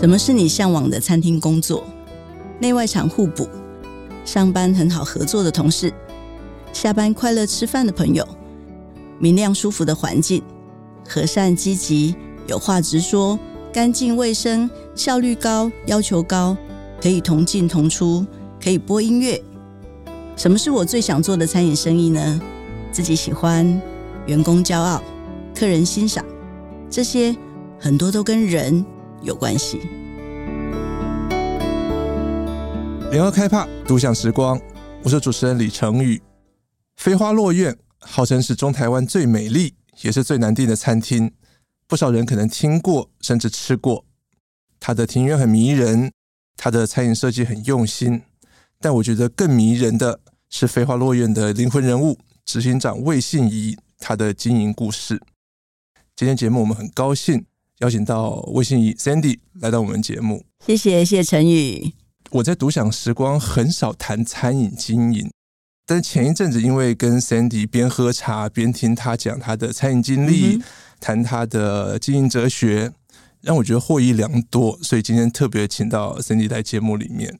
什么是你向往的餐厅工作？内外场互补，上班很好合作的同事，下班快乐吃饭的朋友，明亮舒服的环境，和善积极，有话直说，干净卫生，效率高，要求高，可以同进同出，可以播音乐。什么是我最想做的餐饮生意呢？自己喜欢，员工骄傲，客人欣赏，这些很多都跟人有关系。联合开趴，独享时光，我是主持人李成宇。飞花落院号称是中台湾最美丽也是最难订的餐厅，不少人可能听过甚至吃过。它的庭院很迷人，它的餐饮设计很用心，但我觉得更迷人的是飞花落院的灵魂人物。执行长魏信宜，他的经营故事。今天节目我们很高兴邀请到魏信宜 Sandy 来到我们节目。谢谢，谢谢承宇。我在独享时光很少谈餐饮经营，但前一阵子因为跟 Sandy 边喝茶边听他讲他的餐饮经历，嗯、谈他的经营哲学，让我觉得获益良多，所以今天特别请到 Sandy 来节目里面。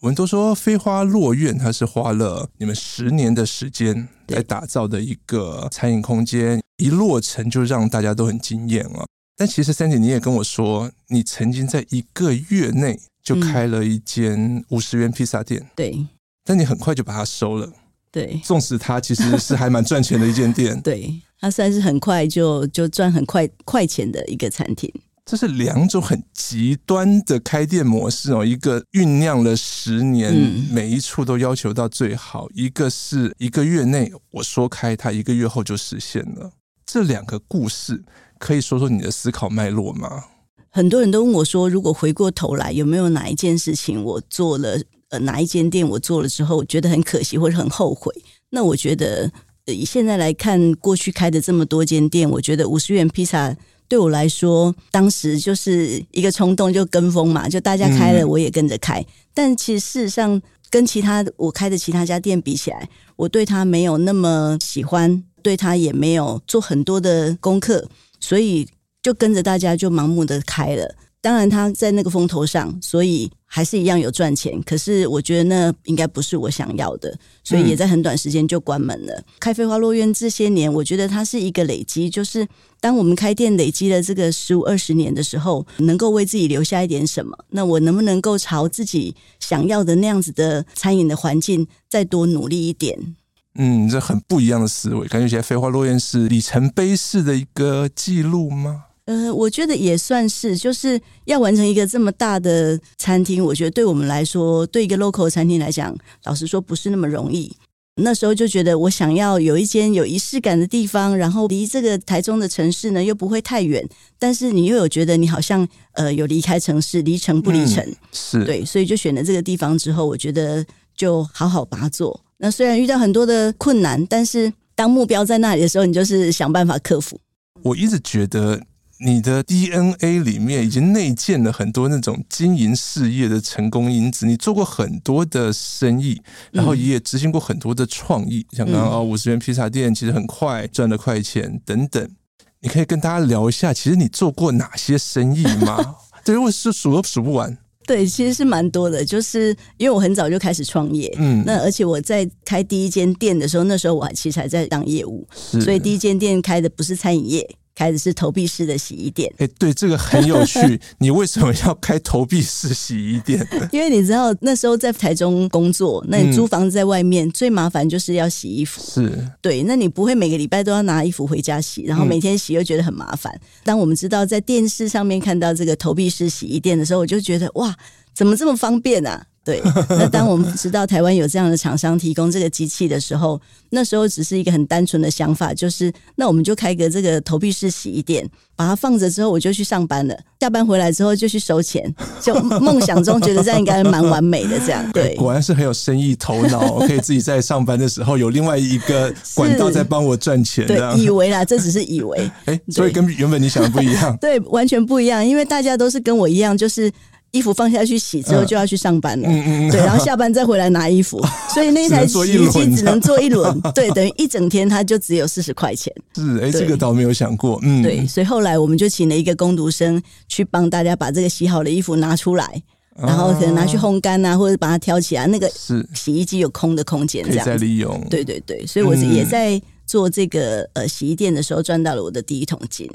我们都说飞花落院，它是花了你们十年的时间来打造的一个餐饮空间，一落成就让大家都很惊艳啊！但其实 Sandy 你也跟我说，你曾经在一个月内就开了一间五十元披萨店，对，但你很快就把它收了，对，纵使它其实是还蛮赚钱的一间店，对，它算是很快就就赚很快快钱的一个餐厅。这是两种很极端的开店模式哦，一个酝酿了十年，每一处都要求到最好；一个是一个月内我说开，它一个月后就实现了。这两个故事，可以说说你的思考脉络吗？很多人都问我说，如果回过头来，有没有哪一件事情我做了，呃，哪一间店我做了之后，我觉得很可惜或者很后悔？那我觉得，以现在来看，过去开的这么多间店，我觉得五十元披萨。对我来说，当时就是一个冲动，就跟风嘛，就大家开了，我也跟着开。嗯、但其实事实上，跟其他我开的其他家店比起来，我对他没有那么喜欢，对他也没有做很多的功课，所以就跟着大家就盲目的开了。当然，他在那个风头上，所以还是一样有赚钱。可是，我觉得那应该不是我想要的，所以也在很短时间就关门了。嗯、开飞花落院这些年，我觉得它是一个累积，就是当我们开店累积了这个十五二十年的时候，能够为自己留下一点什么。那我能不能够朝自己想要的那样子的餐饮的环境再多努力一点？嗯，这很不一样的思维，感觉起来飞花落雁是里程碑式的一个记录吗？呃，我觉得也算是，就是要完成一个这么大的餐厅，我觉得对我们来说，对一个 local 餐厅来讲，老实说不是那么容易。那时候就觉得，我想要有一间有仪式感的地方，然后离这个台中的城市呢又不会太远，但是你又有觉得你好像呃有离开城市，离城不离城，嗯、是对，所以就选了这个地方之后，我觉得就好好把它做。那虽然遇到很多的困难，但是当目标在那里的时候，你就是想办法克服。我一直觉得。你的 DNA 里面已经内建了很多那种经营事业的成功因子。你做过很多的生意，然后也执行过很多的创意，嗯、像刚刚哦五十元披萨店，其实很快赚了快钱等等。你可以跟大家聊一下，其实你做过哪些生意吗？对，我是数都数不完。对，其实是蛮多的，就是因为我很早就开始创业，嗯，那而且我在开第一间店的时候，那时候我还其实还在当业务，所以第一间店开的不是餐饮业。开的是投币式的洗衣店，哎，对，这个很有趣。你为什么要开投币式洗衣店？因为你知道那时候在台中工作，那你租房子在外面，嗯、最麻烦就是要洗衣服。是，对，那你不会每个礼拜都要拿衣服回家洗，然后每天洗又觉得很麻烦。嗯、当我们知道在电视上面看到这个投币式洗衣店的时候，我就觉得哇，怎么这么方便啊？对，那当我们知道台湾有这样的厂商提供这个机器的时候，那时候只是一个很单纯的想法，就是那我们就开个这个投币式洗衣店，把它放着之后，我就去上班了。下班回来之后就去收钱，就梦想中觉得这样应该蛮完美的。这样对，果然是很有生意头脑，可以自己在上班的时候有另外一个管道在帮我赚钱。对，以为啦，这只是以为。哎，所以跟原本你想的不一样。对，完全不一样，因为大家都是跟我一样，就是。衣服放下去洗之后就要去上班了，嗯嗯对，然后下班再回来拿衣服，所以那台洗衣机只能做 一轮，对，等于一整天它就只有四十块钱。是，哎，这个倒没有想过，嗯，对，所以后来我们就请了一个工读生去帮大家把这个洗好的衣服拿出来，然后可能拿去烘干啊，或者把它挑起来，那个是。洗衣机有空的空间，这样。再利用。对对对，所以我也在做这个呃洗衣店的时候赚到了我的第一桶金。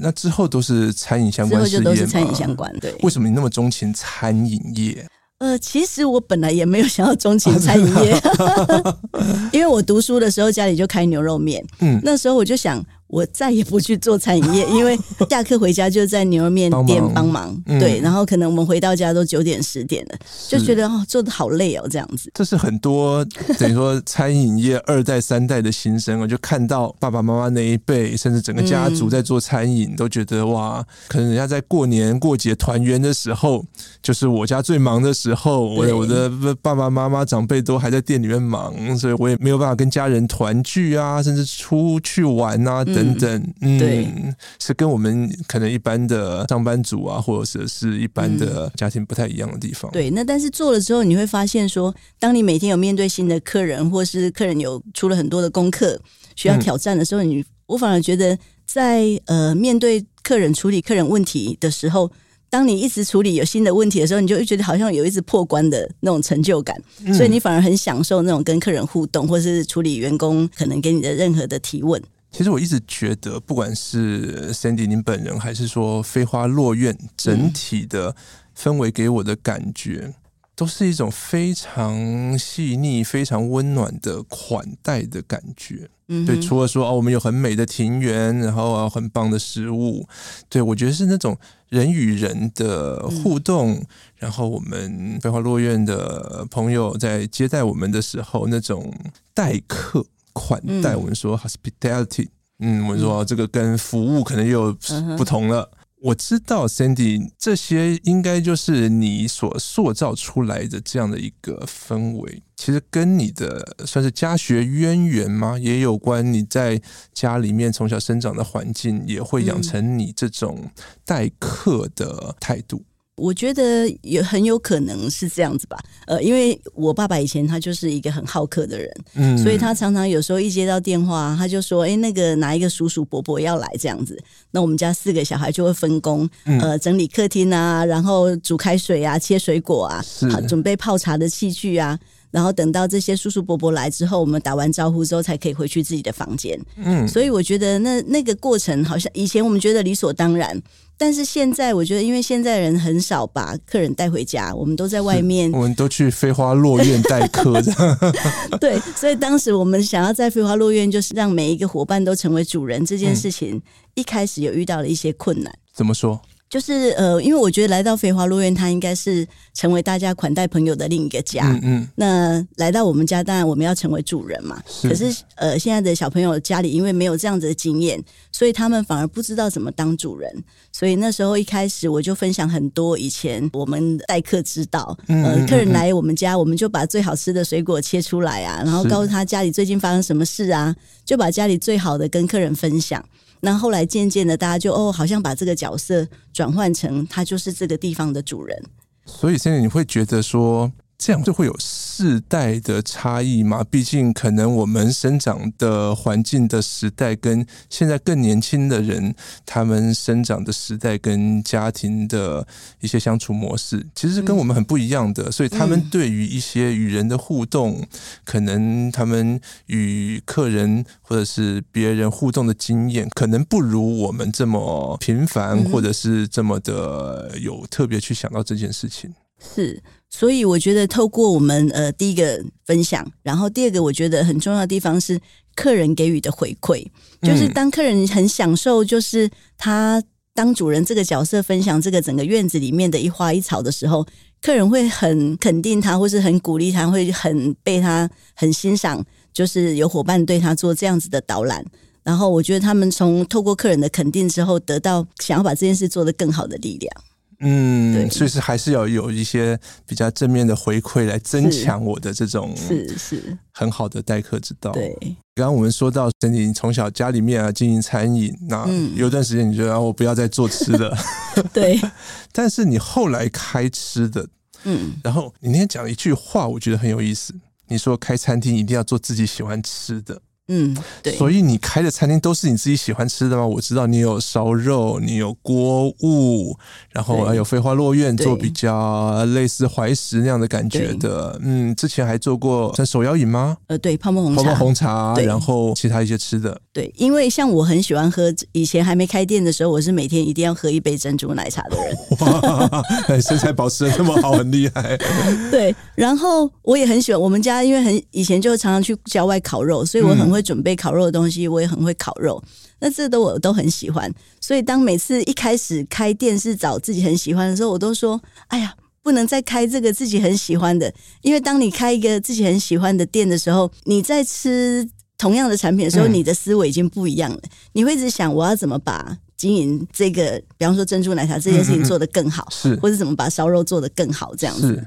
那之后都是餐饮相关，之后就都是餐饮相关。对，为什么你那么钟情餐饮业？呃，其实我本来也没有想要钟情 餐饮业，因为我读书的时候家里就开牛肉面，嗯，那时候我就想。我再也不去做餐饮业，因为 下课回家就在牛肉面店帮忙，忙对，然后可能我们回到家都九点十点了，就觉得哦做的好累哦，这样子。这是很多等于说餐饮业二代三代的心声，我就看到爸爸妈妈那一辈，甚至整个家族在做餐饮，嗯、都觉得哇，可能人家在过年过节团圆的时候，就是我家最忙的时候，我我的爸爸妈妈长辈都还在店里面忙，所以我也没有办法跟家人团聚啊，甚至出去玩啊。等等，嗯，对，是跟我们可能一般的上班族啊，或者是一般的家庭不太一样的地方。对，那但是做了之后，你会发现说，当你每天有面对新的客人，或是客人有出了很多的功课需要挑战的时候，你我反而觉得在呃面对客人处理客人问题的时候，当你一直处理有新的问题的时候，你就会觉得好像有一直破关的那种成就感，所以你反而很享受那种跟客人互动，或是处理员工可能给你的任何的提问。其实我一直觉得，不管是 Sandy 您本人，还是说飞花落院整体的氛围给我的感觉，嗯、都是一种非常细腻、非常温暖的款待的感觉。嗯，对，除了说哦，我们有很美的庭园，然后啊，很棒的食物，对，我觉得是那种人与人的互动，嗯、然后我们飞花落院的朋友在接待我们的时候，那种待客。款待，我们说 hospitality，嗯，我们说这个跟服务可能又不同了。我知道 Sandy 这些应该就是你所塑造出来的这样的一个氛围，其实跟你的算是家学渊源吗？也有关你在家里面从小生长的环境，也会养成你这种待客的态度。我觉得也很有可能是这样子吧，呃，因为我爸爸以前他就是一个很好客的人，嗯，所以他常常有时候一接到电话，他就说：“哎，那个哪一个叔叔伯伯要来？这样子。”那我们家四个小孩就会分工，呃，整理客厅啊，然后煮开水啊，切水果啊，好，准备泡茶的器具啊，然后等到这些叔叔伯伯来之后，我们打完招呼之后才可以回去自己的房间。嗯，所以我觉得那那个过程好像以前我们觉得理所当然。但是现在，我觉得，因为现在人很少把客人带回家，我们都在外面，我们都去飞花落院待客。对，所以当时我们想要在飞花落院，就是让每一个伙伴都成为主人这件事情，嗯、一开始有遇到了一些困难。怎么说？就是呃，因为我觉得来到飞花落院，它应该是成为大家款待朋友的另一个家。嗯，嗯，那来到我们家，当然我们要成为主人嘛。是。可是呃，现在的小朋友家里因为没有这样子的经验，所以他们反而不知道怎么当主人。所以那时候一开始我就分享很多以前我们待客之道。呃，客人来我们家，我们就把最好吃的水果切出来啊，然后告诉他家里最近发生什么事啊，就把家里最好的跟客人分享。那后来渐渐的，大家就哦，好像把这个角色转换成他就是这个地方的主人。所以现在你会觉得说，这样就会有世代的差异嘛？毕竟可能我们生长的环境的时代，跟现在更年轻的人他们生长的时代跟家庭的一些相处模式，其实是跟我们很不一样的。所以他们对于一些与人的互动，可能他们与客人或者是别人互动的经验，可能不如我们这么频繁，或者是这么的有特别去想到这件事情。是。所以我觉得，透过我们呃第一个分享，然后第二个我觉得很重要的地方是客人给予的回馈，就是当客人很享受，就是他当主人这个角色分享这个整个院子里面的一花一草的时候，客人会很肯定他，或是很鼓励他，会很被他很欣赏，就是有伙伴对他做这样子的导览。然后我觉得他们从透过客人的肯定之后，得到想要把这件事做得更好的力量。嗯，所以是还是要有一些比较正面的回馈来增强我的这种是是。很好的待客之道。对，刚刚我们说到 Sandy 从小家里面啊经营餐饮，那有段时间你觉得、啊、我不要再做吃的，对，但是你后来开吃的，嗯，然后你那天讲了一句话，我觉得很有意思。你说开餐厅一定要做自己喜欢吃的。嗯，对，所以你开的餐厅都是你自己喜欢吃的吗？我知道你有烧肉，你有锅物，然后还有飞花落院做比较类似怀石那样的感觉的。嗯，之前还做过像手摇饮吗？呃，对，泡沫红茶，泡沫红茶，然后其他一些吃的。对，因为像我很喜欢喝，以前还没开店的时候，我是每天一定要喝一杯珍珠奶茶的人。哇，身材保持的那么好，很厉害。对，然后我也很喜欢我们家，因为很以前就常常去郊外烤肉，所以我很会。会准备烤肉的东西，我也很会烤肉，那这都我都很喜欢。所以当每次一开始开店是找自己很喜欢的时候，我都说：“哎呀，不能再开这个自己很喜欢的，因为当你开一个自己很喜欢的店的时候，你在吃同样的产品的时候，你的思维已经不一样了。你会一直想我要怎么把经营这个，比方说珍珠奶茶这件事情做得更好，是或者怎么把烧肉做得更好这样子。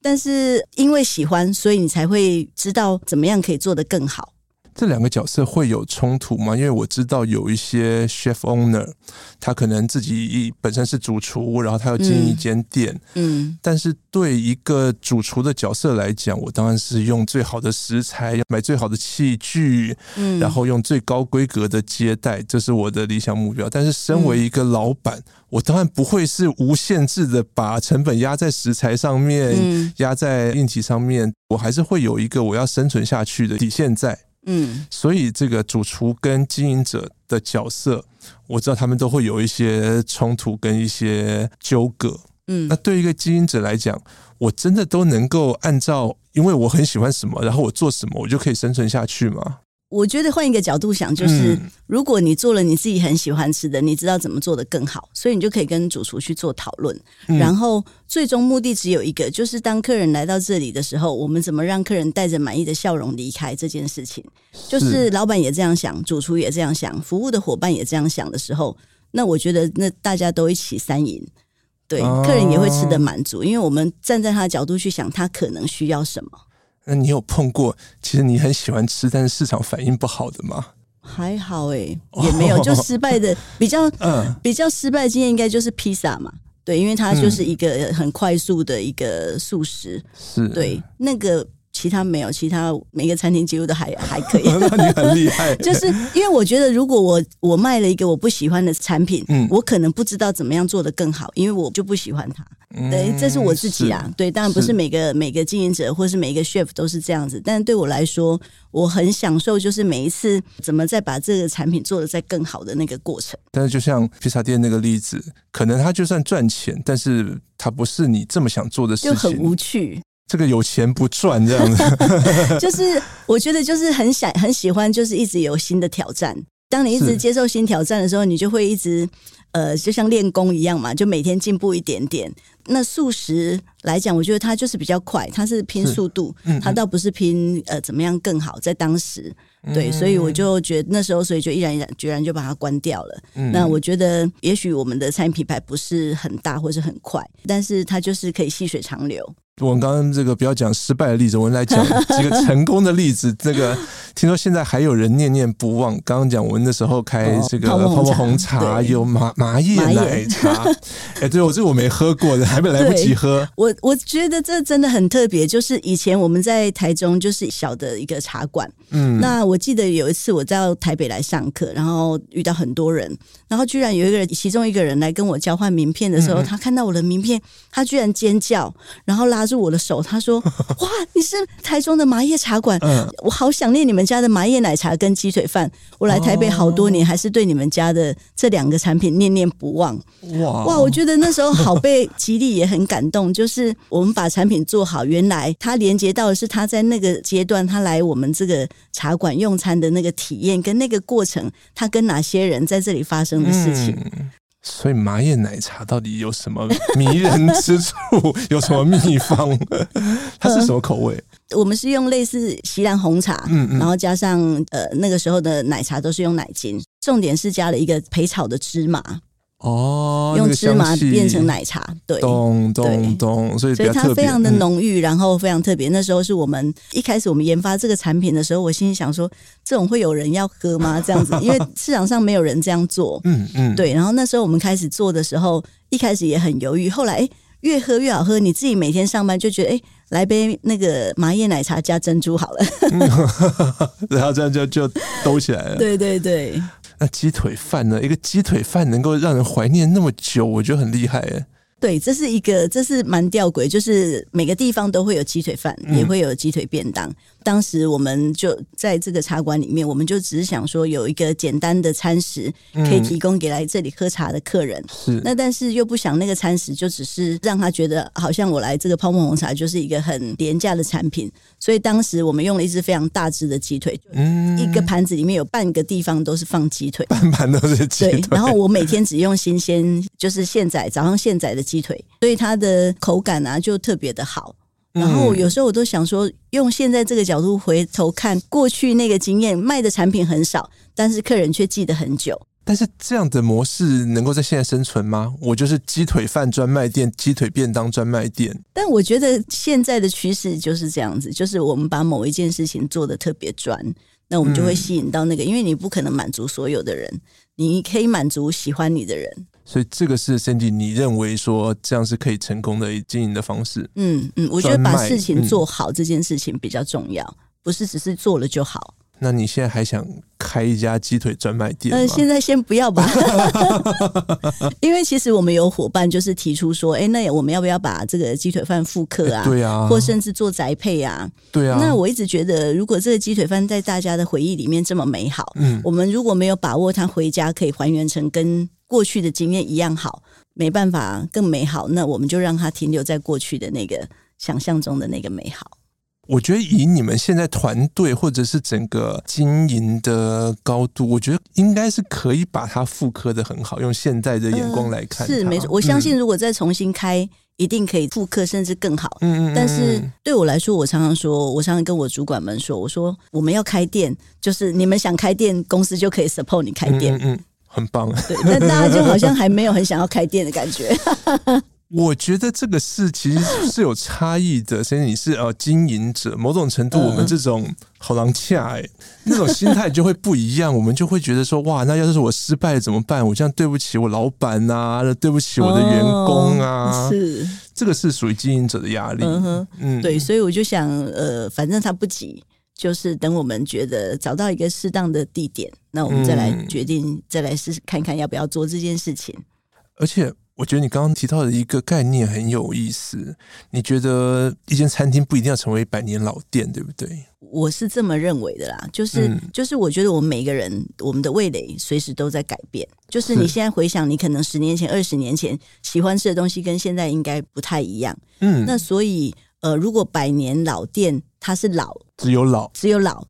但是因为喜欢，所以你才会知道怎么样可以做得更好。”这两个角色会有冲突吗？因为我知道有一些 chef owner，他可能自己本身是主厨，然后他要经营一间店，嗯，嗯，但是对一个主厨的角色来讲，我当然是用最好的食材，买最好的器具，嗯，然后用最高规格的接待，这是我的理想目标。但是身为一个老板，嗯，我当然不会是无限制的把成本压在食材上面，嗯，压在硬体上面，我还是会有一个我要生存下去的底线在。嗯，所以这个主厨跟经营者的角色，我知道他们都会有一些冲突跟一些纠葛。嗯，那对一个经营者来讲，我真的都能够按照，因为我很喜欢什么，然后我做什么，我就可以生存下去吗？我觉得换一个角度想，就是如果你做了你自己很喜欢吃的，你知道怎么做的更好，所以你就可以跟主厨去做讨论。然后最终目的只有一个，就是当客人来到这里的时候，我们怎么让客人带着满意的笑容离开这件事情。就是老板也这样想，主厨也这样想，服务的伙伴也这样想的时候，那我觉得那大家都一起三赢。对，客人也会吃得满足，因为我们站在他的角度去想，他可能需要什么。那你有碰过其实你很喜欢吃，但是市场反应不好的吗？还好哎、欸，也没有，就失败的 比较，嗯，比较失败的经验应该就是披萨嘛，对，因为它就是一个很快速的一个速食，是。对那个。其他没有，其他每个餐厅几乎都还 还可以。那你很厉害，就是因为我觉得，如果我我卖了一个我不喜欢的产品，嗯，我可能不知道怎么样做的更好，因为我就不喜欢它。对，这是我自己啊。对，当然不是每个每个经营者或是每个 chef 都是这样子，但对我来说，我很享受就是每一次怎么再把这个产品做的再更好的那个过程。但是就像披萨店那个例子，可能它就算赚钱，但是它不是你这么想做的事情，就很无趣。这个有钱不赚这样子，就是我觉得就是很想很喜欢，就是一直有新的挑战。当你一直接受新挑战的时候，你就会一直呃，就像练功一样嘛，就每天进步一点点。那素食来讲，我觉得它就是比较快，它是拼速度，它倒不是拼呃怎么样更好。在当时，对，所以我就觉得那时候，所以就毅然决然就把它关掉了。那我觉得，也许我们的餐饮品牌不是很大或是很快，但是它就是可以细水长流。我们刚刚这个不要讲失败的例子，我们来讲 几个成功的例子。这个听说现在还有人念念不忘。刚刚讲我们那时候开这个泡沫红茶，有麻麻叶奶茶。哎，对我这个我没喝过的，还没来不及喝。我我觉得这真的很特别，就是以前我们在台中就是小的一个茶馆。嗯，那我记得有一次我到台北来上课，然后遇到很多人，然后居然有一个人，其中一个人来跟我交换名片的时候，他看到我的名片，他居然尖叫，然后拉住我的手，他说：“ 哇，你是台中的麻叶茶馆，我好想念你们家的麻叶奶茶跟鸡腿饭。我来台北好多年，还是对你们家的这两个产品念念不忘。哇哇，我觉得那时候好被激励，也很感动。就是我们把产品做好，原来他连接到的是他在那个阶段，他来我们这个茶馆用餐的那个体验跟那个过程，他跟哪些人在这里发生的事情。”所以麻叶奶茶到底有什么迷人之处？有什么秘方？它是什么口味？呃，我们是用类似锡兰红茶，嗯嗯，然后加上呃那个时候的奶茶都是用奶精，重点是加了一个焙炒的芝麻。哦，用芝麻变成奶茶，对，咚咚咚，所以所以它非常的浓郁，然后非常特别。那时候是我们一开始我们研发这个产品的时候，我心里想说，这种会有人要喝吗？这样子，因为市场上没有人这样做，嗯嗯，对。然后那时候我们开始做的时候，一开始也很犹豫，后来哎，越喝越好喝。你自己每天上班就觉得，哎，来杯那个麻叶奶茶加珍珠好了，然后这样就就兜起来了。对 对对。那鸡腿饭呢？一个鸡腿饭能够让人怀念那么久，我觉得很厉害哎。对，这是一个，这是蛮吊诡，就是每个地方都会有鸡腿饭，也会有鸡腿便当。嗯当时我们就在这个茶馆里面，我们就只是想说有一个简单的餐食可以提供给来这里喝茶的客人。是，那但是又不想那个餐食就只是让他觉得好像我来这个泡沫红茶就是一个很廉价的产品。所以当时我们用了一只非常大只的鸡腿，嗯，一个盘子里面有半个地方都是放鸡腿，半盘都是鸡腿。对，然后我每天只用新鲜，就是现宰早上现宰的鸡腿，所以它的口感啊就特别的好。然后有时候我都想说，用现在这个角度回头看过去那个经验，卖的产品很少，但是客人却记得很久。但是这样的模式能够在现在生存吗？我就是鸡腿饭专卖店、鸡腿便当专卖店。但我觉得现在的趋势就是这样子，就是我们把某一件事情做的特别专，那我们就会吸引到那个，因为你不可能满足所有的人，你可以满足喜欢你的人。所以这个是 Cindy，你认为说这样是可以成功的经营的方式？嗯嗯，我觉得把事情做好这件事情比较重要，嗯、不是只是做了就好。那你现在还想开一家鸡腿专卖店？嗯、呃，现在先不要吧，因为其实我们有伙伴就是提出说，哎，那我们要不要把这个鸡腿饭复刻啊？对啊，或甚至做宅配啊？对啊。那我一直觉得，如果这个鸡腿饭在大家的回忆里面这么美好，嗯，我们如果没有把握它回家可以还原成跟过去的经验一样好，没办法更美好，那我们就让它停留在过去的那个想象中的那个美好。我觉得以你们现在团队或者是整个经营的高度，我觉得应该是可以把它复刻的很好，用现在的眼光来看，呃，是没错。我相信如果再重新开，嗯、一定可以复刻，甚至更好。嗯，但是对我来说，我常常说，我常常跟我主管们说，我说我们要开店，就是你们想开店，公司就可以 support 你开店。嗯。嗯很棒，对，但大家就好像还没有很想要开店的感觉。我觉得这个是其实是有差异的，所以你是呃经营者，某种程度我们这种好狼恰哎，那种心态就会不一样，我们就会觉得说哇，那要是我失败了怎么办？我这样对不起我老板啊，对不起我的员工啊，是这个是属于经营者的压力。嗯，对，所以我就想呃，反正他不急。就是等我们觉得找到一个适当的地点，那我们再来决定，嗯、再来试试看看要不要做这件事情。而且，我觉得你刚刚提到的一个概念很有意思。你觉得一间餐厅不一定要成为百年老店，对不对？我是这么认为的啦。就是，嗯、就是，我觉得我们每个人，我们的味蕾随时都在改变。就是你现在回想，你可能十年前、二十年前喜欢吃的东西，跟现在应该不太一样。嗯，那所以。呃，如果百年老店它是老，只有老，只有老，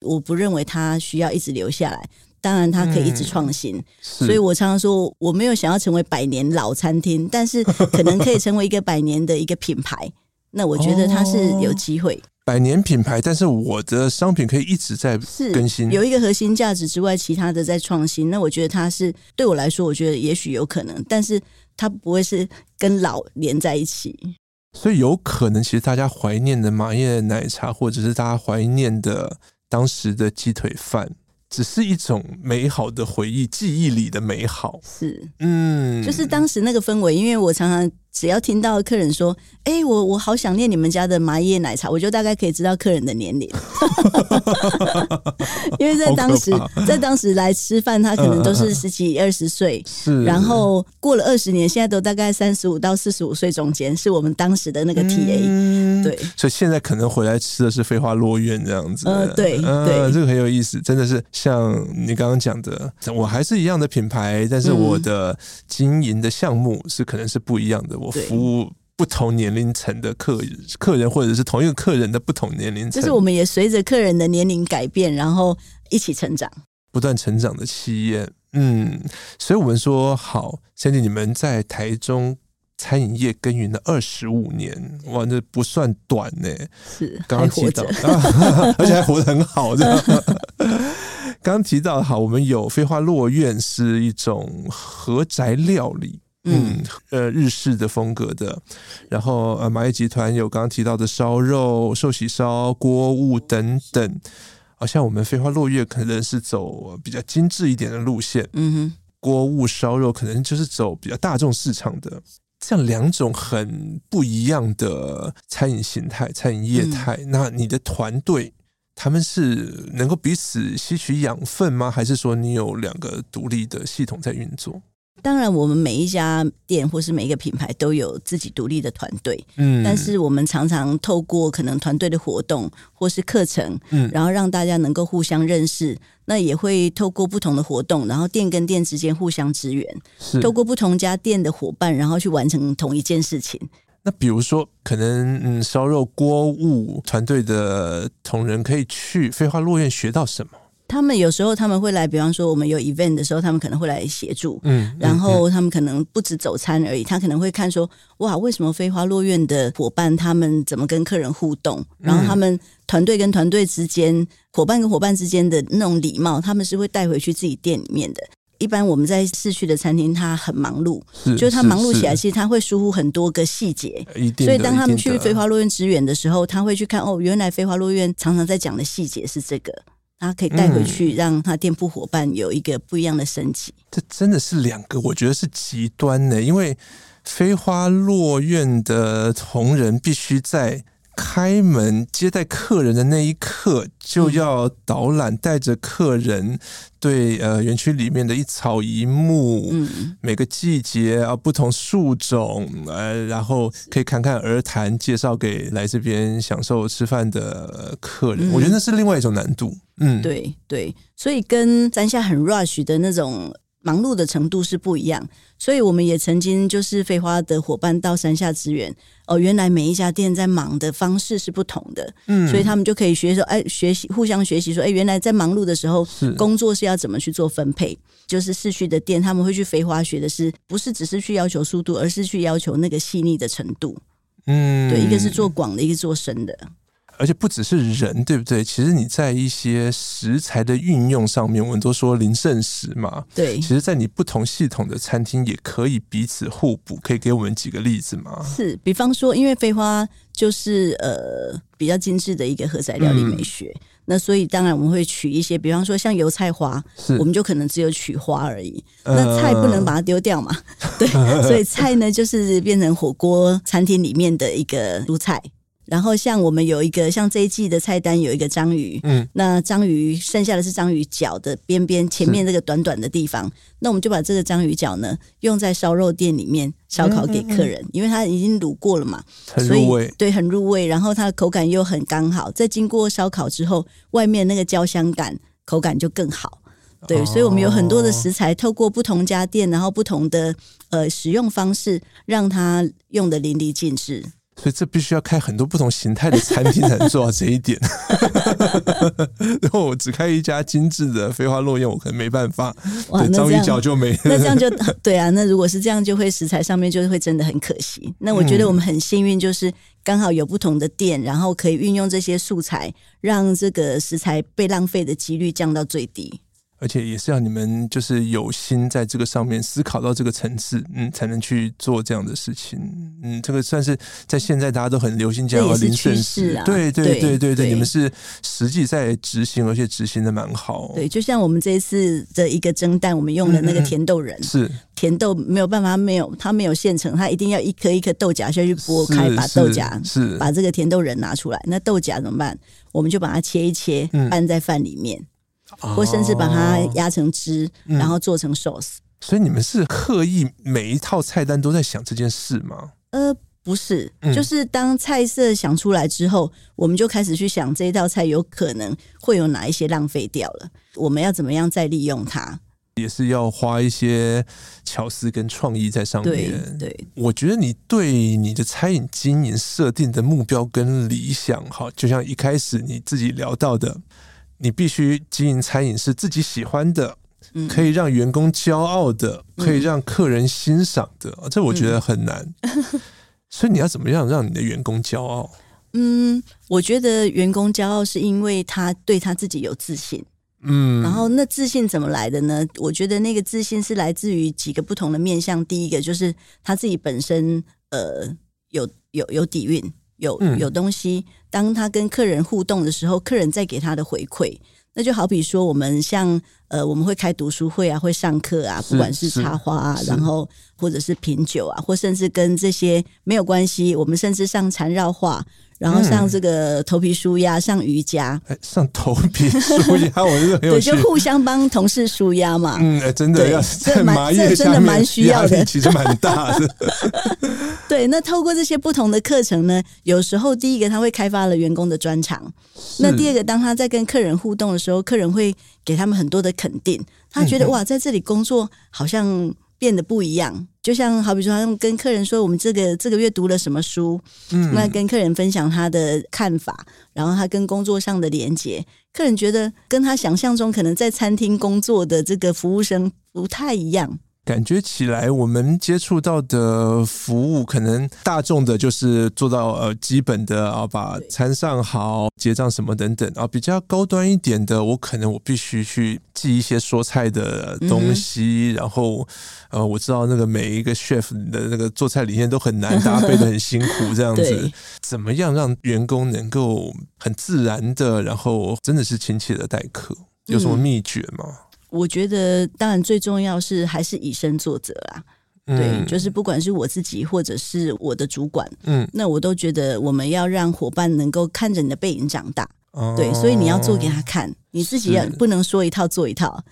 我不认为它需要一直留下来。当然，它可以一直创新。嗯、所以我常常说，我没有想要成为百年老餐厅，但是可能可以成为一个百年的一个品牌。那我觉得它是有机会、哦。百年品牌，但是我的商品可以一直在更新，有一个核心价值之外，其他的在创新。那我觉得它是对我来说，我觉得也许有可能，但是它不会是跟老连在一起。所以有可能，其实大家怀念的马叶奶茶，或者是大家怀念的当时的鸡腿饭，只是一种美好的回忆，记忆里的美好。是，嗯，就是当时那个氛围，因为我常常。只要听到客人说：“哎、欸，我我好想念你们家的麻叶奶茶”，我就大概可以知道客人的年龄，因为在当时，在当时来吃饭，他可能都是十几二十岁，是，然后过了二十年，现在都大概三十五到四十五岁中间，是我们当时的那个 TA，、嗯、对，所以现在可能回来吃的是飞花落苑这样子，呃，对对、呃，这个很有意思，真的是像你刚刚讲的，我还是一样的品牌，但是我的经营的项目是可能是不一样的。我服务不同年龄层的客客人，或者是同一个客人的不同年龄层，就是我们也随着客人的年龄改变，然后一起成长，不断成长的企业。嗯，所以我们说好，Sandy，你们在台中餐饮业耕耘了二十五年，哇，这不算短呢。是，刚刚提到，而且还活得很好，这样。刚提到好，我们有飞花落院是一种合宅料理，嗯，呃，日式的风格的。然后呃，蚂蚁集团有刚刚提到的烧肉、寿喜烧、锅物等等。好像我们飞花落月可能是走比较精致一点的路线，嗯哼，锅物烧肉可能就是走比较大众市场的。这样两种很不一样的餐饮形态、餐饮业态，嗯、那你的团队？他们是能够彼此吸取养分吗？还是说你有两个独立的系统在运作？当然，我们每一家店或是每一个品牌都有自己独立的团队，嗯，但是我们常常透过可能团队的活动或是课程，嗯，然后让大家能够互相认识。那也会透过不同的活动，然后店跟店之间互相支援，是透过不同家店的伙伴，然后去完成同一件事情。那比如说，可能嗯，烧肉锅物团队的同仁可以去飞花落苑学到什么？他们有时候他们会来，比方说我们有 event 的时候，他们可能会来协助。嗯，然后他们可能不止走餐而已，他可能会看说，哇，为什么飞花落院的伙伴他们怎么跟客人互动？然后他们团队跟团队之间，伙伴跟伙伴之间的那种礼貌，他们是会带回去自己店里面的。一般我们在市区的餐厅，他很忙碌，是就是他忙碌起来，其实他会疏忽很多个细节。所以当他们去飞花落院支援的时候，他会去看哦，原来飞花落院常常在讲的细节是这个，他可以带回去，让他店铺伙伴有一个不一样的升级。嗯，这真的是两个，我觉得是极端的，因为飞花落院的同仁必须在。开门接待客人的那一刻，就要导览，带着客人对呃园区里面的一草一木，嗯，每个季节啊不同树种，呃，然后可以侃侃而谈，介绍给来这边享受吃饭的客人。我觉得那是另外一种难度。嗯，对对，所以跟山下很 rush 的那种。忙碌的程度是不一样，所以我们也曾经就是飞花的伙伴到山下支援哦。原来每一家店在忙的方式是不同的，嗯，所以他们就可以学说，哎，学习互相学习说，哎，原来在忙碌的时候，工作是要怎么去做分配？就是市区的店，他们会去飞花学的是，不是只是去要求速度，而是去要求那个细腻的程度。嗯，对，一个是做广的，一个做深的。而且不只是人，对不对？其实你在一些食材的运用上面，我们都说零剩食嘛。对，其实，在你不同系统的餐厅也可以彼此互补。可以给我们几个例子吗？是，比方说，因为飞花就是呃比较精致的一个和宅料理美学，嗯、那所以当然我们会取一些，比方说像油菜花，是我们就可能只有取花而已。那菜不能把它丢掉嘛？呃、对，所以菜呢就是变成火锅餐厅里面的一个蔬菜。然后像我们有一个像这一季的菜单有一个章鱼，嗯，那章鱼剩下的是章鱼脚的边边前面这个短短的地方，那我们就把这个章鱼脚呢用在烧肉店里面烧烤给客人，嗯嗯嗯，因为它已经卤过了嘛，很入味，对，很入味，然后它的口感又很刚好，在经过烧烤之后，外面那个焦香感口感就更好，对，所以我们有很多的食材，透过不同家店，然后不同的呃使用方式，让它用得淋漓尽致。所以这必须要开很多不同形态的餐厅才能做到这一点。然后我只开一家精致的飞花落苑，我可能没办法。哇，章鱼脚就没。那这样就 对啊。那如果是这样，就会食材上面就会真的很可惜。那我觉得我们很幸运，就是刚好有不同的店，然后可以运用这些素材，让这个食材被浪费的几率降到最低。而且也是要你们就是有心在这个上面思考到这个层次，嗯，才能去做这样的事情。嗯，这个算是在现在大家都很流行讲的零剩食啊。对对对对对，对，你们是实际在执行，而且执行的蛮好。对，就像我们这一次的一个蒸蛋，我们用的那个甜豆仁，是甜豆没有办法，没有它没有现成，它一定要一颗一颗豆荚下去剥开，把豆荚是把这个甜豆仁拿出来。那豆荚怎么办？我们就把它切一切，拌在饭里面。或甚至把它压成汁，哦、然后做成 sauce。所以你们是刻意每一套菜单都在想这件事吗？呃，不是，就是当菜色想出来之后，嗯、我们就开始去想这一道菜有可能会有哪一些浪费掉了，我们要怎么样再利用它？也是要花一些巧思跟创意在上面。对，对我觉得你对你的餐饮经营设定的目标跟理想，哈，就像一开始你自己聊到的。你必须经营餐饮是自己喜欢的，可以让员工骄傲的，可以让客人欣赏的，这我觉得很难。所以你要怎么样让你的员工骄傲？嗯，我觉得员工骄傲是因为他对他自己有自信。嗯，然后那自信怎么来的呢？我觉得那个自信是来自于几个不同的面向。第一个就是他自己本身呃有有有底蕴，有有东西。当他跟客人互动的时候，客人再给他的回馈，那就好比说我们像呃我们会开读书会啊，会上课啊，不管是插花啊，然后或者是品酒啊，或甚至跟这些没有关系，我们甚至上缠绕画。然后上这个头皮舒压，上瑜伽，上头皮舒压，我觉得很有趣。对，就互相帮同事舒压嘛。嗯，真的要在麻叶真的，蛮需要的，其实蛮大的。对，那透过这些不同的课程呢，有时候第一个他会开发了员工的专长，那第二个当他在跟客人互动的时候，客人会给他们很多的肯定，他觉得哇，在这里工作好像。变得不一样，就像好比说，他们跟客人说我们这个这个月读了什么书，嗯，那跟客人分享他的看法，然后他跟工作上的连接，客人觉得跟他想象中可能在餐厅工作的这个服务生不太一样。感觉起来，我们接触到的服务，可能大众的就是做到呃基本的啊，把餐上好、结账什么等等啊。比较高端一点的，我可能我必须去记一些说菜的东西，嗯、然后呃，我知道那个每一个 chef 的那个做菜理念都很难搭配的很辛苦，这样子，怎么样让员工能够很自然的，然后真的是亲切的待客，有什么秘诀吗？嗯我觉得，当然最重要是还是以身作则啊。嗯、对，就是不管是我自己或者是我的主管，嗯，那我都觉得我们要让伙伴能够看着你的背影长大。哦、对，所以你要做给他看，你自己也不能说一套做一套。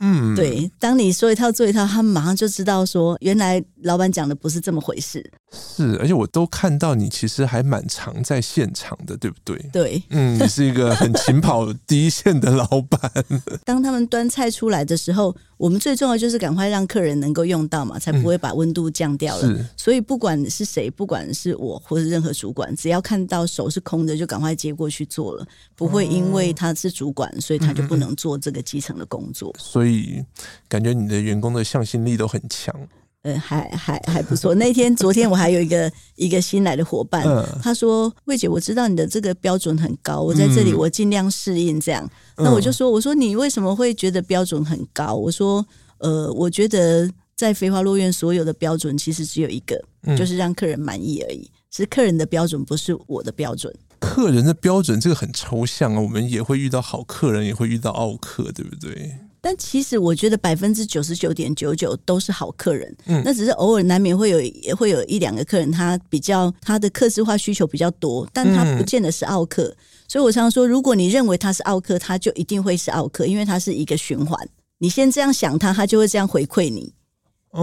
嗯，对，当你说一套做一套，他们马上就知道说，原来老板讲的不是这么回事。是，而且我都看到你其实还蛮常在现场的，对不对？对，嗯，你是一个很勤跑第一线的老板。当他们端菜出来的时候，我们最重要就是赶快让客人能够用到嘛，才不会把温度降掉了。嗯、所以不管是谁，不管是我或是任何主管，只要看到手是空的，就赶快接过去做了，不会因为他是主管，所以他就不能做这个基层的工作。所以感觉你的员工的向心力都很强。呃，还还还不错。那天昨天我还有一个一个新来的伙伴，嗯、他说：“魏姐，我知道你的这个标准很高，我在这里我尽量适应这样。嗯”那我就说：“我说你为什么会觉得标准很高？”我说：“呃，我觉得在飞花落院所有的标准其实只有一个，嗯、就是让客人满意而已。是客人的标准，不是我的标准。客人的标准这个很抽象啊，我们也会遇到好客人，也会遇到傲客，对不对？”但其实我觉得百分之九十九点九九都是好客人，嗯，那只是偶尔难免会有也会有一两个客人，他比较他的客制化需求比较多，但他不见得是奥客，嗯、所以我常常说，如果你认为他是奥客，他就一定会是奥客，因为他是一个循环。你先这样想他，他就会这样回馈你。哦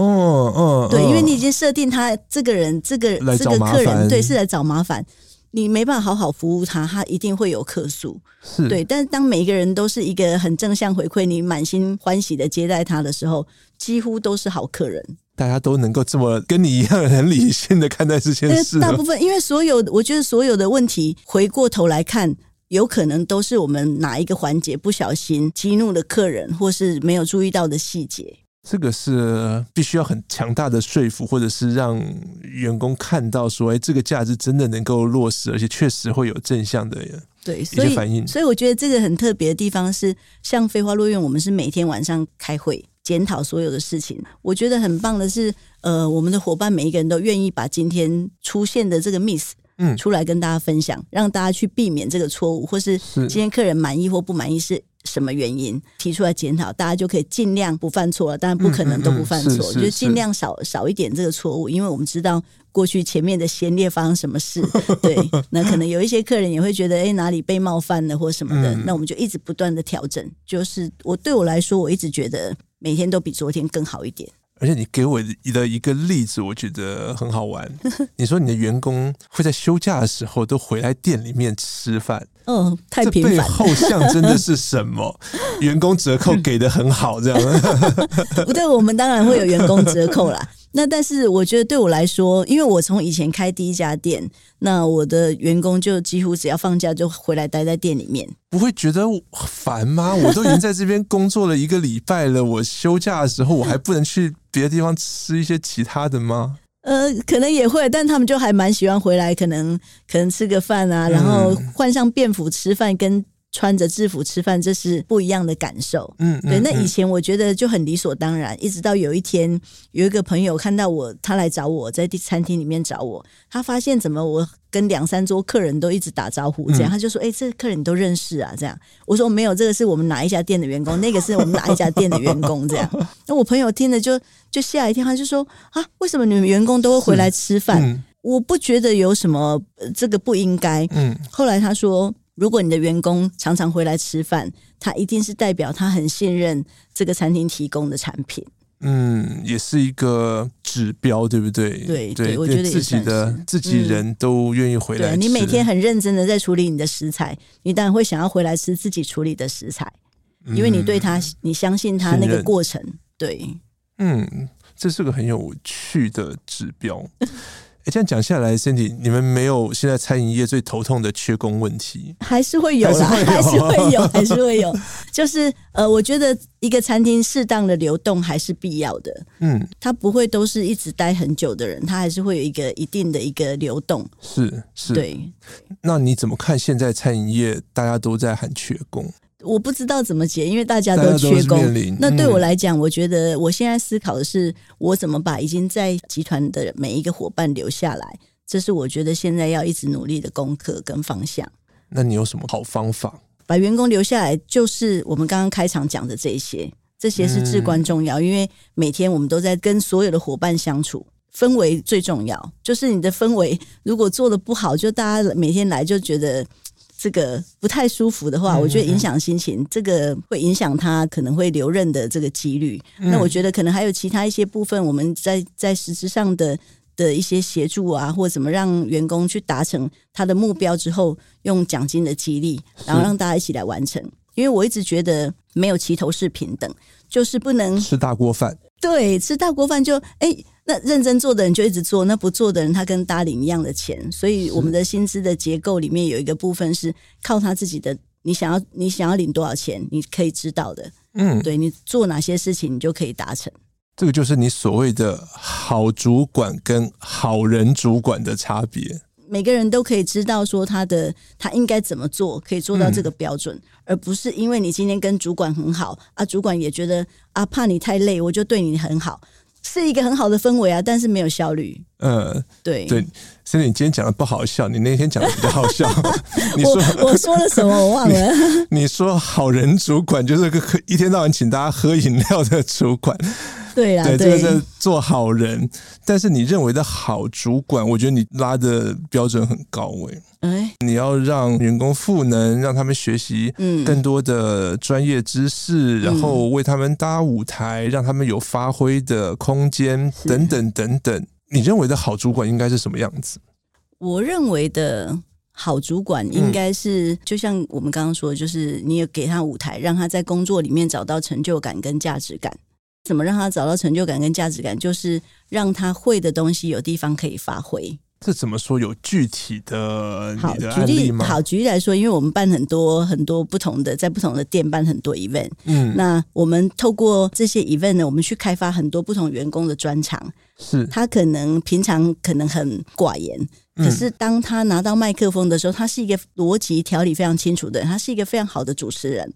哦，对，因为你已经设定他这个人，这个这个客人，对，是来找麻烦。你没办法好好服务他，他一定会有客诉。是对，但是当每一个人都是一个很正向回馈，你满心欢喜的接待他的时候，几乎都是好客人。大家都能够这么跟你一样很理性的看待这件事。大部分，因为所有，我觉得所有的问题，回过头来看，有可能都是我们哪一个环节不小心激怒了客人，或是没有注意到的细节。这个是必须要很强大的说服，或者是让员工看到说，哎，这个价值真的能够落实，而且确实会有正向的对一些反应。所以我觉得这个很特别的地方是，像飞花落院，我们是每天晚上开会检讨所有的事情。我觉得很棒的是，呃，我们的伙伴每一个人都愿意把今天出现的这个 miss，嗯，出来跟大家分享，让大家去避免这个错误，或是今天客人满意或不满意是。什么原因提出来检讨，大家就可以尽量不犯错了。当然不可能都不犯错，嗯嗯、就尽量少少一点这个错误，因为我们知道过去前面的先烈发生什么事。对，那可能有一些客人也会觉得，哎，哪里被冒犯了或什么的，嗯、那我们就一直不断的调整。就是我对我来说，我一直觉得每天都比昨天更好一点。而且你给我的一个例子，我觉得很好玩。你说你的员工会在休假的时候都回来店里面吃饭，哦，太频繁背后象征的是什么？员工折扣给的很好，这样。不 对，我们当然会有员工折扣啦。那但是我觉得对我来说，因为我从以前开第一家店，那我的员工就几乎只要放假就回来待在店里面。不会觉得烦吗？我都已经在这边工作了一个礼拜了，我休假的时候我还不能去别的地方吃一些其他的吗？呃，可能也会，但他们就还蛮喜欢回来，可能可能吃个饭啊，然后换上便服吃饭跟。穿着制服吃饭，这是不一样的感受。嗯，对。那以前我觉得就很理所当然，一直到有一天，有一个朋友看到我，他来找我在餐厅里面找我，他发现怎么我跟两三桌客人都一直打招呼，这样他就说：“哎，这客人你都认识啊？”这样我说：“没有，这个是我们哪一家店的员工，那个是我们哪一家店的员工。”这样，那我朋友听了就就吓一跳，他就说：“啊，为什么你们员工都会回来吃饭？我不觉得有什么这个不应该。”嗯，后来他说。如果你的员工常常回来吃饭，他一定是代表他很信任这个餐厅提供的产品。嗯，也是一个指标，对不对？对对，我觉得自己的自己人都愿意回来吃。嗯，对，你每天很认真的在处理你的食材，你当然会想要回来吃自己处理的食材，因为你对他，你相信他那个过程。对，嗯，这是个很有趣的指标。哎，这样讲下来，Cindy，你们没有现在餐饮业最头痛的缺工问题？还是会有啦，还是会有，还是会有。就是呃，我觉得一个餐厅适当的流动还是必要的。嗯，他不会都是一直待很久的人，他还是会有一个一定的一个流动。是是，对。那你怎么看现在餐饮业大家都在喊缺工？我不知道怎么解，因为大家都缺工。那对我来讲，我觉得我现在思考的是，我怎么把已经在集团的每一个伙伴留下来，这是我觉得现在要一直努力的功课跟方向。那你有什么好方法？把员工留下来，就是我们刚刚开场讲的这些，这些是至关重要。因为每天我们都在跟所有的伙伴相处，氛围最重要。就是你的氛围如果做的不好，就大家每天来就觉得。这个不太舒服的话，我觉得影响心情，这个会影响他可能会留任的这个几率。那我觉得可能还有其他一些部分，我们在在实质上的的一些协助啊，或怎么让员工去达成他的目标之后，用奖金的激励，然后让大家一起来完成。因为我一直觉得没有齐头是平等，就是不能吃大锅饭。对，吃大锅饭就哎。那认真做的人就一直做，那不做的人他跟搭领一样的钱，所以我们的薪资的结构里面有一个部分是靠他自己的。你想要你想要领多少钱，你可以知道的。嗯，对，你做哪些事情，你就可以达成。这个就是你所谓的好主管跟好人主管的差别。每个人都可以知道说他的他应该怎么做，可以做到这个标准，嗯、而不是因为你今天跟主管很好啊，主管也觉得啊怕你太累，我就对你很好。是一个很好的氛围啊，但是没有效率。嗯，对对，所以你今天讲的不好笑，你那天讲的比较好笑。你说我，我说了什么？我忘了。你，你说好人主管就是个一天到晚请大家喝饮料的主管。对啊，对，这个是做好人，但是你认为的好主管，我觉得你拉的标准很高诶。哎，你要让员工赋能，让他们学习更多的专业知识，然后为他们搭舞台，让他们有发挥的空间，等等等等。你认为的好主管应该是什么样子？我认为的好主管应该是，就像我们刚刚说，就是你也给他舞台，让他在工作里面找到成就感跟价值感。怎么让他找到成就感跟价值感？就是让他会的东西有地方可以发挥。这怎么说？有具体的好举例吗？好举例来说，因为我们办很多很多不同的，在不同的店办很多 event。嗯，那我们透过这些 event 呢，我们去开发很多不同员工的专长。是他可能平常可能很寡言，可是当他拿到麦克风的时候，他是一个逻辑条理非常清楚的人，他是一个非常好的主持人。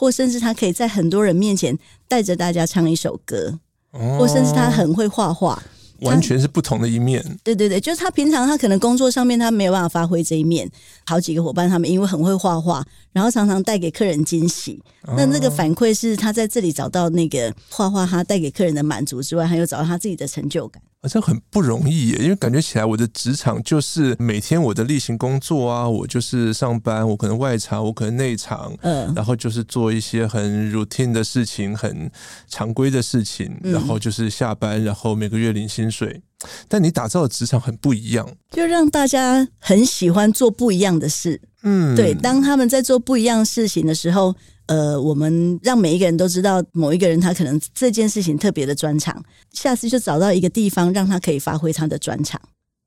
或甚至他可以在很多人面前带着大家唱一首歌，哦、或甚至他很会画画，完全是不同的一面。对对对，就是他平常他可能工作上面他没有办法发挥这一面。好几个伙伴他们因为很会画画，然后常常带给客人惊喜。哦、那那个反馈是他在这里找到那个画画，他带给客人的满足之外，还有找到他自己的成就感。好像很不容易耶，因为感觉起来我的职场就是每天我的例行工作啊，我就是上班，我可能外场，我可能内场，嗯，然后就是做一些很 routine 的事情，很常规的事情，然后就是下班，然后每个月领薪水。但你打造的职场很不一样，就让大家很喜欢做不一样的事。嗯，对，当他们在做不一样事情的时候。呃，我们让每一个人都知道某一个人他可能这件事情特别的专长，下次就找到一个地方让他可以发挥他的专长。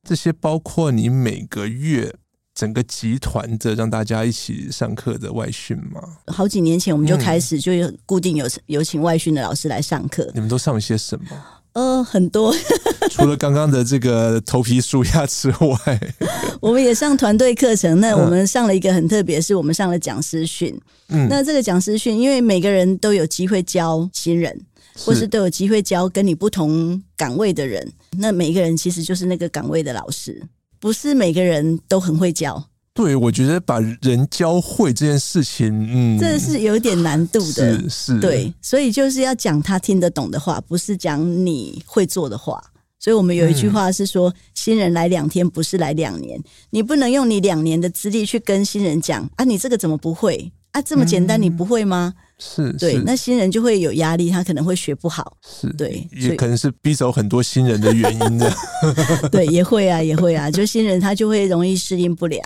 这些包括你每个月整个集团的让大家一起上课的外训吗？好几年前我们就开始就有固定有有请外训的老师来上课。你们都上些什么？呃，很多，除了刚刚的这个头皮舒压之外，我们也上团队课程。那我们上了一个很特别，是我们上了讲师训。嗯，那这个讲师训，因为每个人都有机会教新人，或是都有机会教跟你不同岗位的人。那每一个人其实就是那个岗位的老师，不是每个人都很会教。对，我觉得把人教会这件事情，嗯，这是有点难度的，是是，对，所以就是要讲他听得懂的话，不是讲你会做的话。所以我们有一句话是说，嗯、新人来两天，不是来两年。你不能用你两年的资历去跟新人讲啊，你这个怎么不会啊？这么简单，你不会吗？是，对，那新人就会有压力，他可能会学不好。是对，也可能是逼走很多新人的原因的。对，也会啊，也会啊，就新人他就会容易适应不良。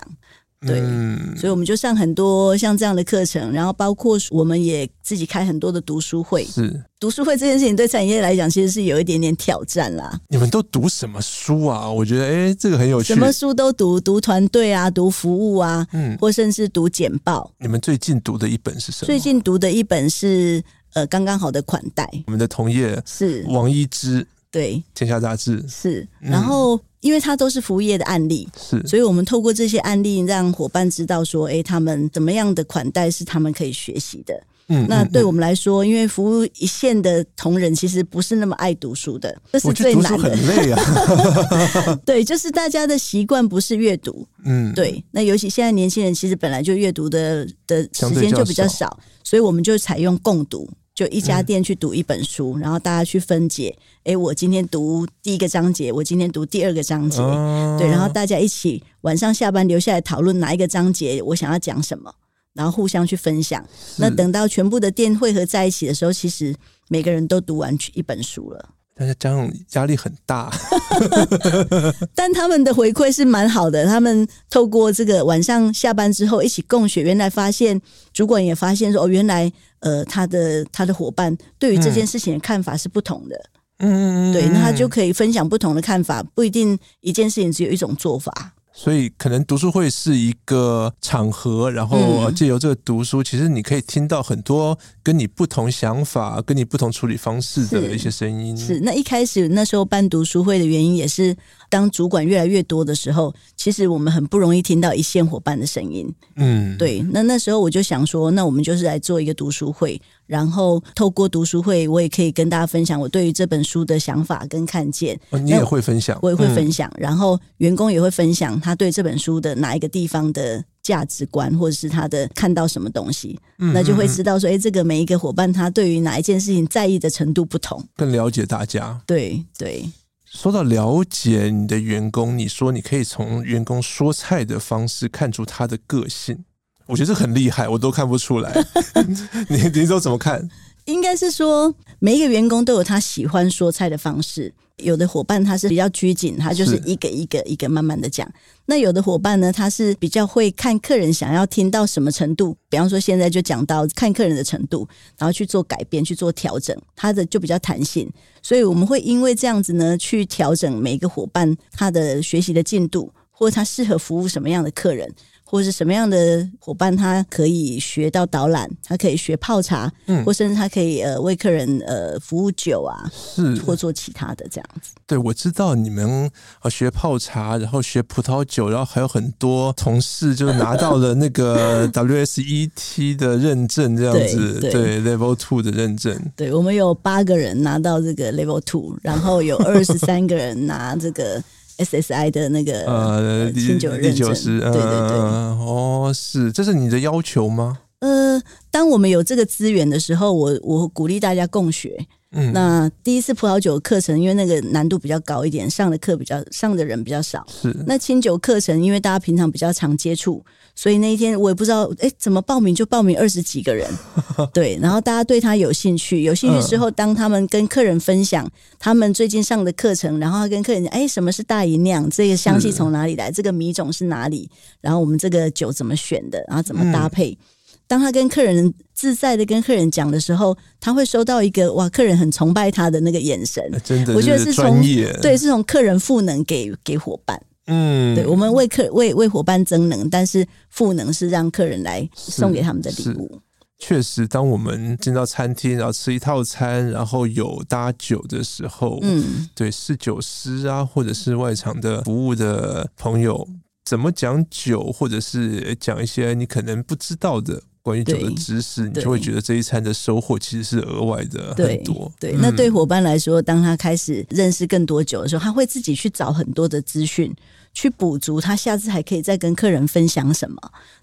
对，嗯、所以我们就上很多像这样的课程，然后包括我们也自己开很多的读书会。是读书会这件事情对产业来讲，其实是有一点点挑战啦。你们都读什么书啊？我觉得，哎，这个很有趣。什么书都读，读团队啊，读服务啊，嗯，或甚至读简报。你们最近读的一本是什么？最近读的一本是呃，刚刚好的款待。我们的同业是王一之，对，天下杂志是，然后。嗯因为它都是服务业的案例，是，所以我们透过这些案例，让伙伴知道说，哎，他们怎么样的款待是他们可以学习的。嗯，那对我们来说，因为服务一线的同仁其实不是那么爱读书的，这是最难的。很累啊。对，就是大家的习惯不是阅读。嗯，对。那尤其现在年轻人其实本来就阅读的的时间就比较少，所以我们就采用共读。就一家店去读一本书，嗯、然后大家去分解。哎，我今天读第一个章节，我今天读第二个章节，哦、对，然后大家一起晚上下班留下来讨论哪一个章节，我想要讲什么，然后互相去分享。那等到全部的店汇合在一起的时候，其实每个人都读完一本书了。但是这样压力很大，但他们的回馈是蛮好的。他们透过这个晚上下班之后一起共学，原来发现主管也发现说，哦，原来呃他的他的伙伴对于这件事情的看法是不同的。嗯，对，那他就可以分享不同的看法，不一定一件事情只有一种做法。所以，可能读书会是一个场合，然后借由这个读书，嗯、其实你可以听到很多跟你不同想法、跟你不同处理方式的一些声音。是，是，那一开始那时候办读书会的原因也是。当主管越来越多的时候，其实我们很不容易听到一线伙伴的声音。嗯，对。那那时候我就想说，那我们就是来做一个读书会，然后透过读书会，我也可以跟大家分享我对于这本书的想法跟看见。哦，你也会分享，我也会分享。嗯，然后员工也会分享他对这本书的哪一个地方的价值观，或者是他的看到什么东西，嗯，那就会知道说，哎，这个每一个伙伴他对于哪一件事情在意的程度不同，更了解大家。对对。说到了解你的员工，你说你可以从员工说菜的方式看出他的个性，我觉得这很厉害，我都看不出来。你你都怎么看？应该是说每一个员工都有他喜欢说菜的方式。有的伙伴他是比较拘谨，他就是一个一个一个慢慢的讲。那有的伙伴呢，他是比较会看客人想要听到什么程度，比方说现在就讲到看客人的程度，然后去做改变，去做调整，他的就比较弹性。所以我们会因为这样子呢，去调整每一个伙伴他的学习的进度，或者他适合服务什么样的客人。或是什么样的伙伴，他可以学到导览，他可以学泡茶，嗯，或甚至他可以呃为客人呃服务酒啊，是或做其他的这样子。对，我知道你们呃学泡茶，然后学葡萄酒，然后还有很多同事就拿到了那个 WSET 的认证，这样子，对 Level Two 的认证。对，我们有八个人拿到这个 Level Two，然后有二十三个人拿这个。SSI 的那个呃清酒认证，对对对，哦，是，这是你的要求吗？呃，当我们有这个资源的时候，我我鼓励大家共学。嗯，那第一次葡萄酒课程，因为那个难度比较高一点，上的课比较上的人比较少。是，那清酒课程，因为大家平常比较常接触，所以那一天我也不知道，哎、欸，怎么报名就报名二十几个人。对，然后大家对他有兴趣，有兴趣之后，当他们跟客人分享他们最近上的课程，然后他跟客人讲，哎、欸，什么是大吟酿？这个香气从哪里来？这个米种是哪里？然后我们这个酒怎么选的？然后怎么搭配？嗯当他跟客人自在的跟客人讲的时候，他会收到一个哇，客人很崇拜他的那个眼神。真的，我觉得是从对，是从客人赋能给给伙伴。嗯，对，我们为客为为伙伴增能，但是赋能是让客人来送给他们的礼物。确实，当我们进到餐厅，然后吃一套餐，然后有搭酒的时候，嗯，对，侍酒师啊，或者是外场的服务的朋友，怎么讲酒，或者是讲一些你可能不知道的关于酒的知识，你就会觉得这一餐的收获其实是额外的很多。对，对，那对伙伴来说，当他开始认识更多酒的时候，他会自己去找很多的资讯，去补足他下次还可以再跟客人分享什么。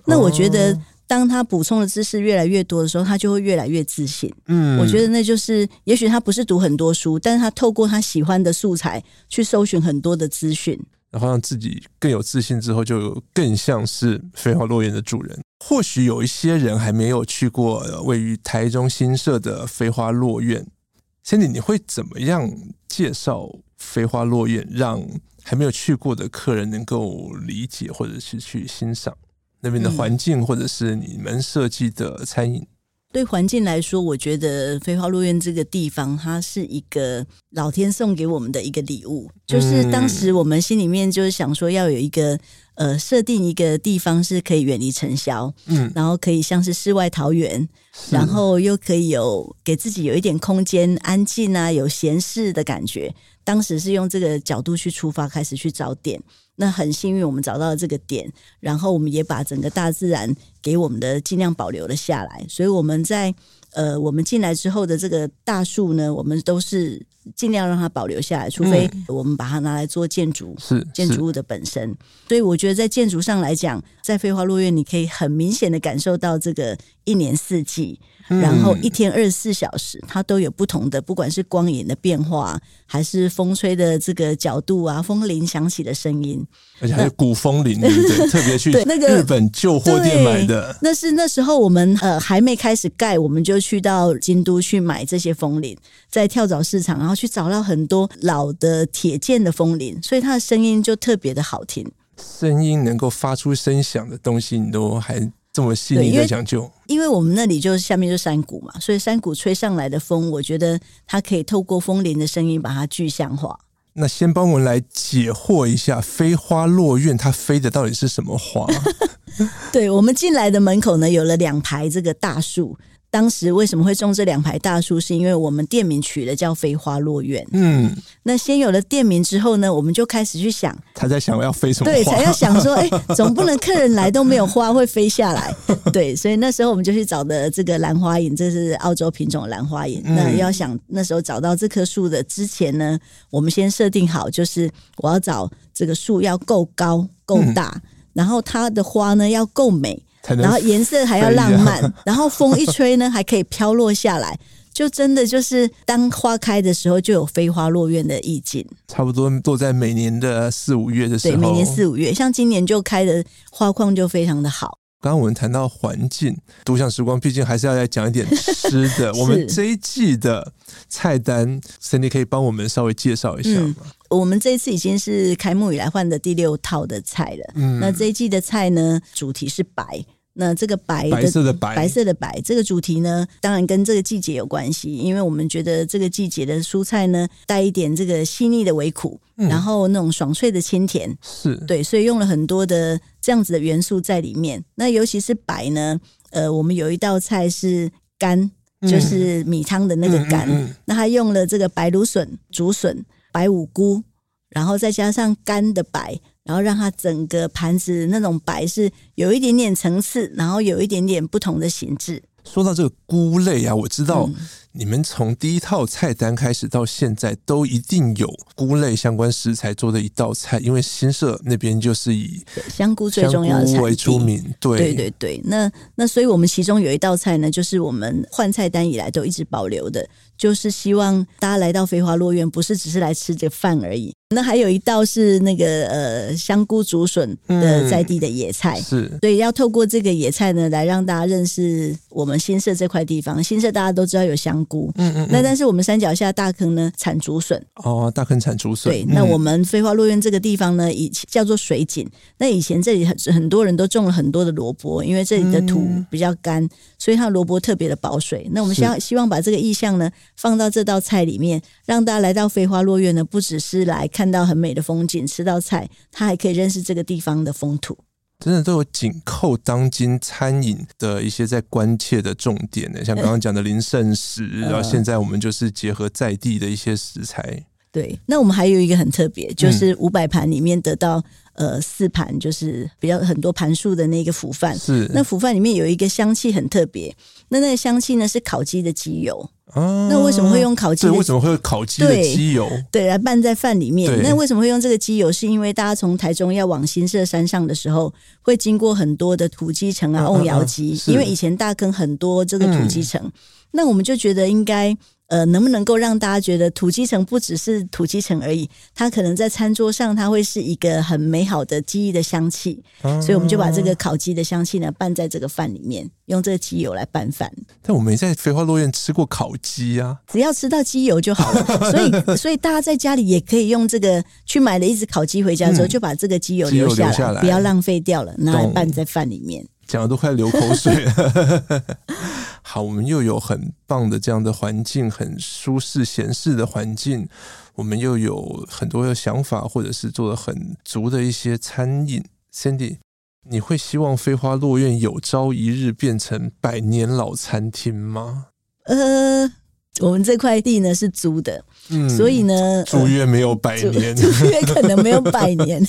那我觉得。当他补充的知识越来越多的时候，他就会越来越自信。嗯，我觉得那就是，也许他不是读很多书，但是他透过他喜欢的素材去搜寻很多的资讯，然后让自己更有自信之后，就更像是飞花落雁的主人。或许有一些人还没有去过位于台中新社的飞花落院，Sandy，你会怎么样介绍飞花落院，让还没有去过的客人能够理解或者是去欣赏？那边的环境，或者是你们设计的餐饮，对环境来说，我觉得飞花落院这个地方，它是一个老天送给我们的一个礼物。就是当时我们心里面就是想说，要有一个呃，设定一个地方是可以远离尘嚣，嗯，然后可以像是世外桃源，然后又可以有给自己有一点空间，安静啊，有闲适的感觉。当时是用这个角度去出发，开始去找点。那很幸运，我们找到了这个点，然后我们也把整个大自然给我们的尽量保留了下来。所以我们在呃，我们进来之后的这个大树呢，我们都是尽量让它保留下来，除非我们把它拿来做建筑，是建筑物的本身。所以我觉得在建筑上来讲，在飞花落院，你可以很明显的感受到这个一年四季。然后一天二十四小时，它都有不同的，不管是光影的变化，还是风吹的这个角度啊，风铃响起的声音，而且还有古风铃，对 不对？特别去那个日本旧货店买的。那是那时候我们呃还没开始盖，我们就去到京都去买这些风铃，在跳蚤市场，然后去找到很多老的铁剑的风铃，所以它的声音就特别的好听。声音能够发出声响的东西，你都还。这么细腻的讲究，因为我们那里就是下面就是山谷嘛，所以山谷吹上来的风，我觉得它可以透过风铃的声音把它具象化。那先帮我们来解惑一下，飞花落院它飞的到底是什么花？对，我们进来的门口呢，有了两排这个大树。当时为什么会种这两排大树？是因为我们店名取的叫飞花落院。嗯，那先有了店名之后呢，我们就开始去想，他在想要飞什么花？对，才要想说，哎，总不能客人来都没有花会飞下来。对，所以那时候我们就去找的这个兰花楹，这是澳洲品种兰花楹。那要想那时候找到这棵树的之前呢，我们先设定好，就是我要找这个树要够高够大，然后它的花呢要够美。然后颜色还要浪漫，然后风一吹呢，还可以飘落下来，就真的就是当花开的时候，就有飞花落院的意境。差不多都在每年的四五月的时候，对，每年四五月，像今年就开的花况就非常的好。刚刚我们谈到环境，独享时光，毕竟还是要来讲一点吃的。我们这一季的菜单，Cindy 可以帮我们稍微介绍一下吗？嗯我们这一次已经是开幕以来换的第六套的菜了。嗯，那这一季的菜呢，主题是白。那这个白的白色的白，白色的白，这个主题呢，当然跟这个季节有关系，因为我们觉得这个季节的蔬菜呢，带一点这个细腻的微苦，嗯、然后那种爽脆的清甜，是对，所以用了很多的这样子的元素在里面。那尤其是白呢，呃，我们有一道菜是干，就是米汤的那个干，嗯嗯嗯、那它用了这个白芦笋、竹笋、白五菇，然后再加上干的白。然后让它整个盘子那种白是有一点点层次，然后有一点点不同的形制。说到这个菇类啊，我知道你们从第一套菜单开始到现在，都一定有菇类相关食材做的一道菜，因为新社那边就是以香菇最重要的菜为出名。对对对对，那那所以我们其中有一道菜呢，就是我们换菜单以来都一直保留的。就是希望大家来到飞花落院，不是只是来吃这个饭而已。那还有一道是那个呃香菇竹笋的在地的野菜，嗯、是，所以要透过这个野菜呢，来让大家认识我们新社这块地方。新社大家都知道有香菇，嗯嗯，嗯，那但是我们山脚下大坑呢产竹笋，哦，大坑产竹笋。对，那我们飞花落院这个地方呢，以前叫做水井。那以前这里很很多人都种了很多的萝卜，因为这里的土比较干，所以它的萝卜特别的保水。那我们希望希望把这个意象呢。放到这道菜里面，让大家来到飞花落院呢，不只是来看到很美的风景，吃到菜，他还可以认识这个地方的风土。真的都有紧扣当今餐饮的一些在关切的重点呢。像 刚刚讲的零剩食，然后现在我们就是结合在地的一些食材。对，那我们还有一个很特别，就是五百盘里面得到呃四盘，就是比较很多盘数的那个腐饭。是，那腐饭里面有一个香气很特别，那那个香气呢是烤鸡的鸡油。啊，那为什么会用烤鸡？对，为什么会有烤鸡的鸡油？对，来拌在饭里面。那为什么会用这个鸡油？是因为大家从台中要往新社山上的时候，会经过很多的土鸡城啊、瓮窑鸡，因为以前大坑很多这个土鸡城，嗯、那我们就觉得应该。呃，能不能够让大家觉得土鸡城不只是土鸡城而已？它可能在餐桌上，它会是一个很美好的记忆的香气。啊、所以我们就把这个烤鸡的香气呢拌在这个饭里面，用这个鸡油来拌饭。但我没在飞花落院吃过烤鸡啊，只要吃到鸡油就好了。所以，所以大家在家里也可以用这个去买了一只烤鸡回家之后，嗯、就把这个鸡油留下来，下来不要浪费掉了，拿来拌在饭里面。讲的都快流口水了。好，我们又有很棒的这样的环境，很舒适闲适的环境，我们又有很多的想法，或者是做的很足的一些餐饮。Cindy，你会希望飞花落院有朝一日变成百年老餐厅吗？呃。我们这块地呢是租的，嗯，所以呢，租约没有百年，租约可能没有百年。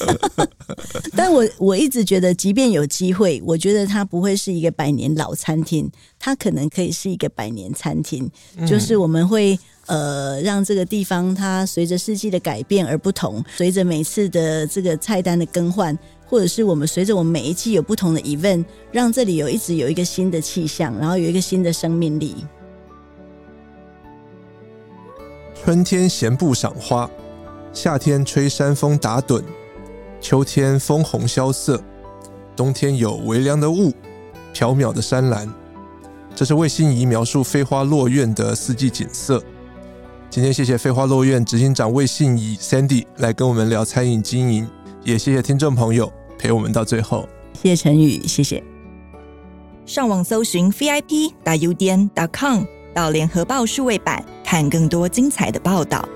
但我我一直觉得，即便有机会，我觉得它不会是一个百年老餐厅，它可能可以是一个百年餐厅。就是我们会呃让这个地方它随着四季的改变而不同，随着每次的这个菜单的更换，或者是我们随着我们每一季有不同的 event，让这里有一直有一个新的气象，然后有一个新的生命力。春天闲步赏花，夏天吹山风打盹，秋天枫红萧瑟，冬天有微凉的雾，缥缈的山岚。这是魏心怡描述飞花落院的四季景色。今天谢谢飞花落院执行长魏信怡 Sandy 来跟我们聊餐饮经营，也谢谢听众朋友陪我们到最后。谢谢陈宇，谢谢。上网搜寻 VIP 打 UDN 点 com。到联合报数位版看更多精彩的报道。